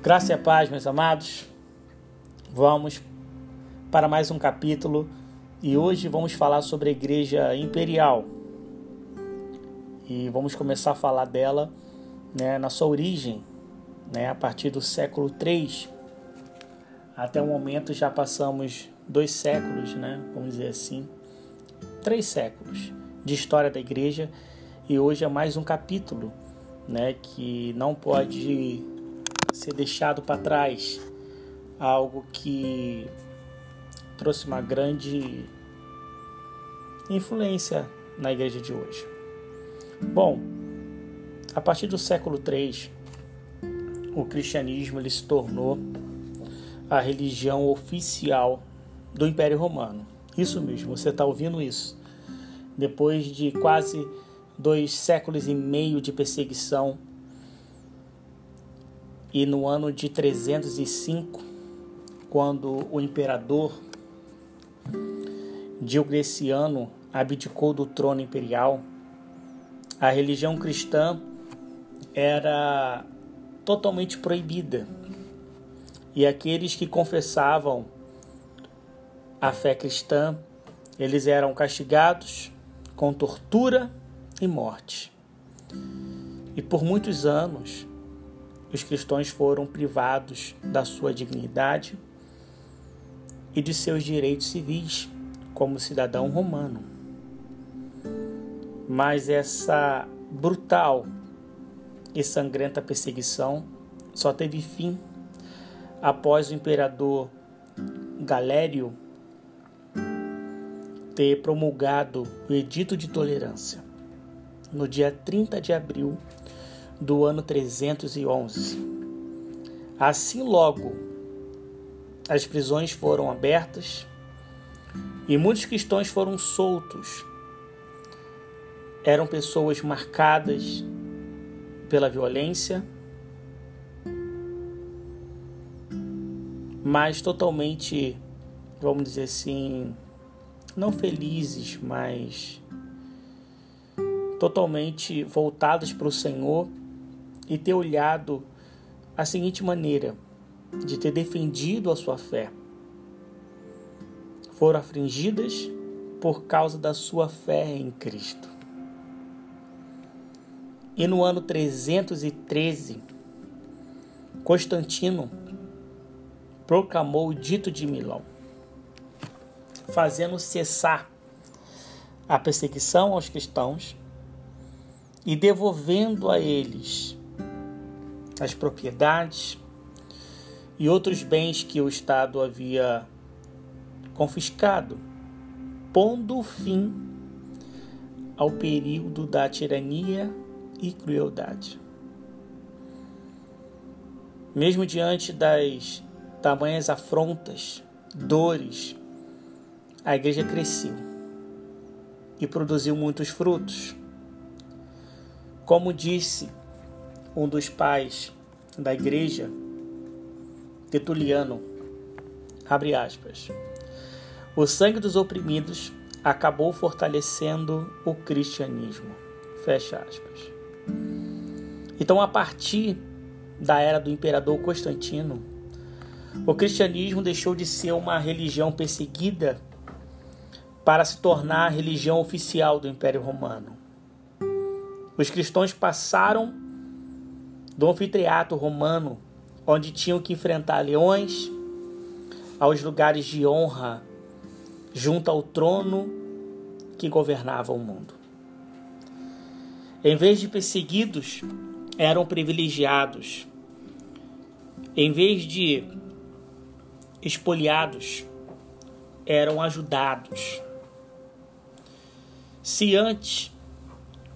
Graça e a paz, meus amados. Vamos para mais um capítulo e hoje vamos falar sobre a Igreja Imperial. E vamos começar a falar dela né, na sua origem, né, a partir do século III. Até o momento já passamos dois séculos, né, vamos dizer assim, três séculos de história da Igreja e hoje é mais um capítulo né, que não pode ser deixado para trás. Algo que trouxe uma grande influência na igreja de hoje. Bom, a partir do século III, o cristianismo ele se tornou a religião oficial do Império Romano. Isso mesmo, você está ouvindo isso. Depois de quase dois séculos e meio de perseguição. E no ano de 305, quando o imperador Diocleciano abdicou do trono imperial, a religião cristã era totalmente proibida. E aqueles que confessavam a fé cristã, eles eram castigados com tortura e morte. E por muitos anos, os cristãos foram privados da sua dignidade e de seus direitos civis como cidadão romano. Mas essa brutal e sangrenta perseguição só teve fim após o imperador Galério ter promulgado o Edito de Tolerância no dia 30 de abril do ano 311. Assim logo as prisões foram abertas e muitos cristãos foram soltos. Eram pessoas marcadas pela violência, mas totalmente, vamos dizer assim, não felizes, mas totalmente voltadas para o Senhor e ter olhado a seguinte maneira de ter defendido a sua fé. Foram afligidas por causa da sua fé em Cristo. E no ano 313, Constantino proclamou o dito de Milão, fazendo cessar a perseguição aos cristãos e devolvendo a eles as propriedades e outros bens que o Estado havia confiscado, pondo fim ao período da tirania e crueldade. Mesmo diante das tamanhas afrontas, dores, a igreja cresceu e produziu muitos frutos. Como disse um dos pais da igreja, Tertuliano, abre aspas, o sangue dos oprimidos acabou fortalecendo o cristianismo, fecha aspas. Então, a partir da era do imperador Constantino, o cristianismo deixou de ser uma religião perseguida para se tornar a religião oficial do Império Romano. Os cristãos passaram do anfiteatro romano, onde tinham que enfrentar leões, aos lugares de honra junto ao trono que governava o mundo. Em vez de perseguidos, eram privilegiados. Em vez de espoliados, eram ajudados. Se antes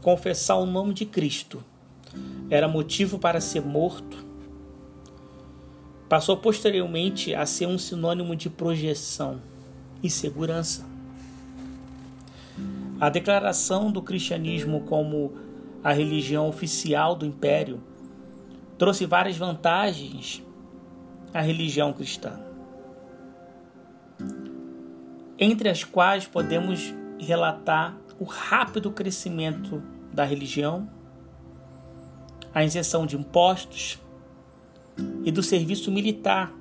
confessar o nome de Cristo era motivo para ser morto, passou posteriormente a ser um sinônimo de projeção e segurança. A declaração do cristianismo como a religião oficial do império trouxe várias vantagens à religião cristã, entre as quais podemos relatar o rápido crescimento da religião, a isenção de impostos, e do serviço militar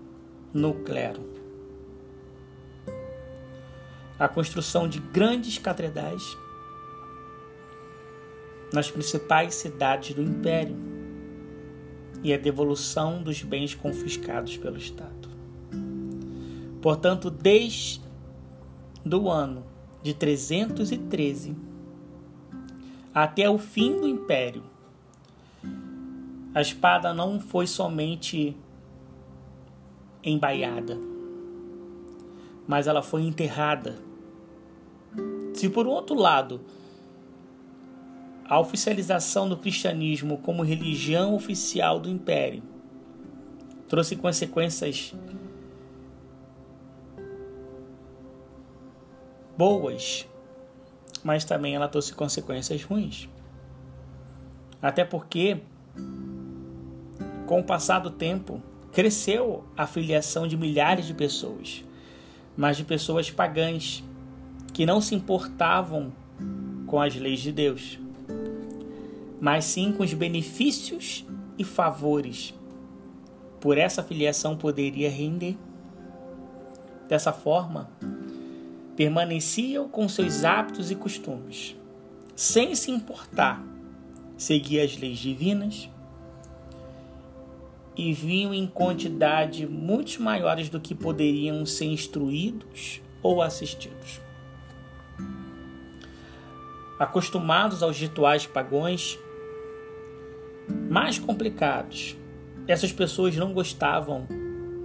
no clero. A construção de grandes catedrais nas principais cidades do império e a devolução dos bens confiscados pelo Estado. Portanto, desde o ano de 313 até o fim do império, a espada não foi somente embaiada, mas ela foi enterrada. Se por outro lado, a oficialização do cristianismo como religião oficial do império trouxe consequências boas, mas também ela trouxe consequências ruins. Até porque com o passar do tempo, cresceu a filiação de milhares de pessoas, mas de pessoas pagãs que não se importavam com as leis de Deus, mas sim com os benefícios e favores por essa filiação poderia render. Dessa forma, permaneciam com seus hábitos e costumes, sem se importar seguir as leis divinas e vinham em quantidade muito maiores do que poderiam ser instruídos ou assistidos. Acostumados aos rituais pagões mais complicados, essas pessoas não gostavam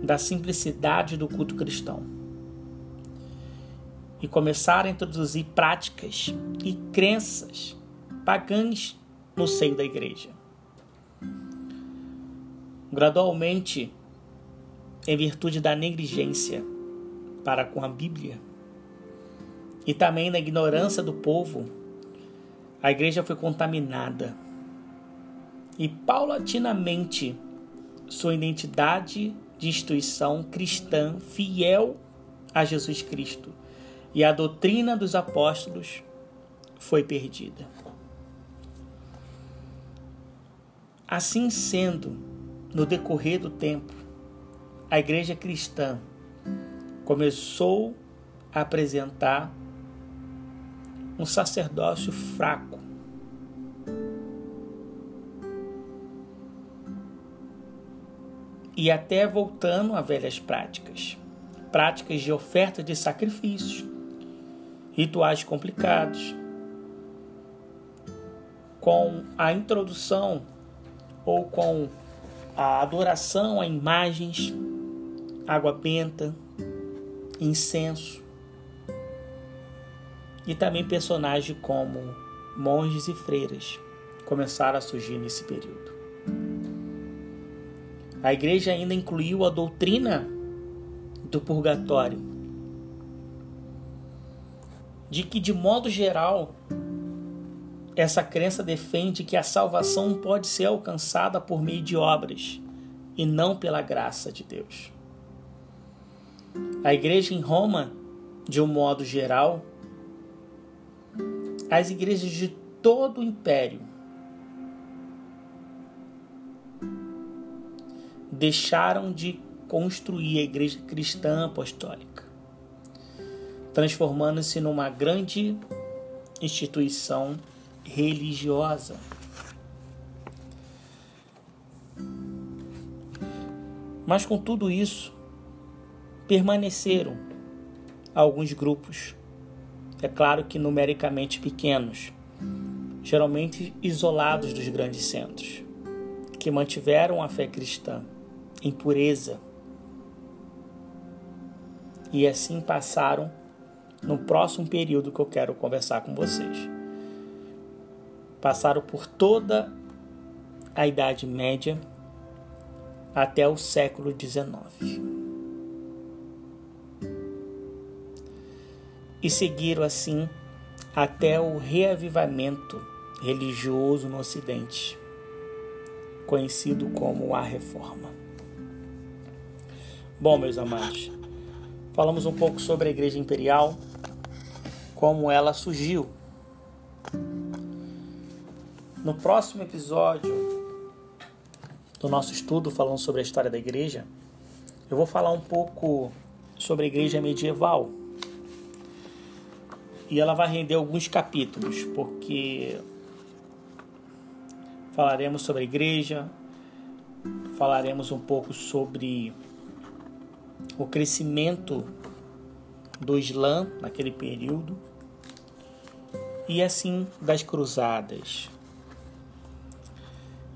da simplicidade do culto cristão e começaram a introduzir práticas e crenças pagãs no seio da igreja gradualmente, em virtude da negligência para com a Bíblia e também da ignorância do povo, a igreja foi contaminada e paulatinamente sua identidade de instituição cristã fiel a Jesus Cristo e a doutrina dos apóstolos foi perdida. Assim sendo, no decorrer do tempo, a igreja cristã começou a apresentar um sacerdócio fraco. E até voltando a velhas práticas, práticas de oferta de sacrifícios, rituais complicados, com a introdução ou com a adoração a imagens, água benta, incenso e também personagens como monges e freiras começaram a surgir nesse período. A igreja ainda incluiu a doutrina do purgatório, de que de modo geral essa crença defende que a salvação pode ser alcançada por meio de obras e não pela graça de Deus. A igreja em Roma, de um modo geral, as igrejas de todo o império deixaram de construir a igreja cristã apostólica, transformando-se numa grande instituição religiosa. Mas com tudo isso, permaneceram alguns grupos, é claro que numericamente pequenos, geralmente isolados dos grandes centros, que mantiveram a fé cristã em pureza e assim passaram no próximo período que eu quero conversar com vocês passaram por toda a Idade Média até o século XIX. E seguiram assim até o reavivamento religioso no Ocidente, conhecido como a Reforma. Bom, meus amados, falamos um pouco sobre a Igreja Imperial, como ela surgiu no próximo episódio, do nosso estudo falando sobre a história da igreja, eu vou falar um pouco sobre a igreja medieval. E ela vai render alguns capítulos, porque falaremos sobre a igreja, falaremos um pouco sobre o crescimento do Islã naquele período e assim das cruzadas.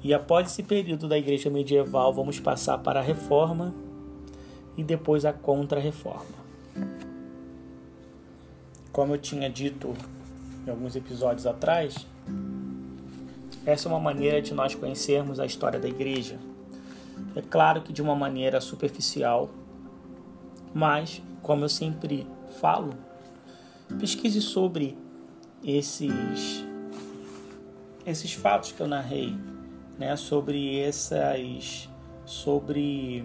E após esse período da igreja medieval, vamos passar para a reforma e depois a contra-reforma. Como eu tinha dito em alguns episódios atrás, essa é uma maneira de nós conhecermos a história da igreja. É claro que de uma maneira superficial, mas, como eu sempre falo, pesquise sobre esses, esses fatos que eu narrei, né? sobre essas. sobre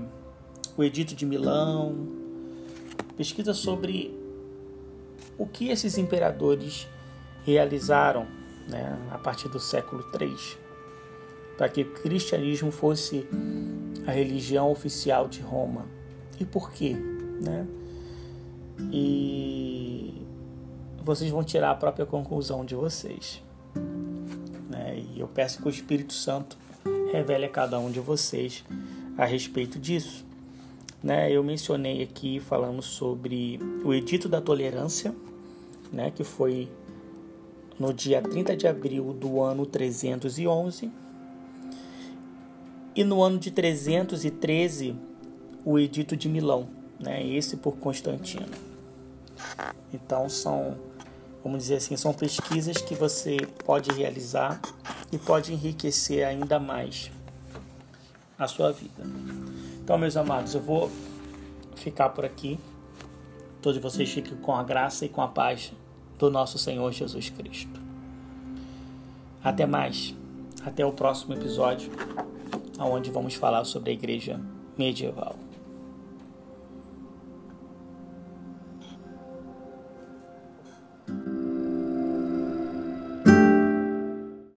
o Edito de Milão, pesquisa sobre o que esses imperadores realizaram né, a partir do século III, para que o cristianismo fosse a religião oficial de Roma. E por quê? Né? E vocês vão tirar a própria conclusão de vocês. Né? E eu peço que o Espírito Santo revele a cada um de vocês a respeito disso. Né? Eu mencionei aqui, falando sobre o Edito da Tolerância, né? que foi no dia 30 de abril do ano 311. E no ano de 313, o Edito de Milão, né? esse por Constantino. Então são, vamos dizer assim, são pesquisas que você pode realizar e pode enriquecer ainda mais a sua vida. Então, meus amados, eu vou ficar por aqui. Todos vocês fiquem com a graça e com a paz do nosso Senhor Jesus Cristo. Até mais. Até o próximo episódio, onde vamos falar sobre a igreja medieval.